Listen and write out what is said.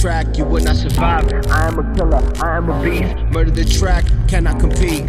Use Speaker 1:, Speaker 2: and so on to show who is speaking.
Speaker 1: track, you would not survive. I am a killer, I am a beast. Murder the track, cannot compete.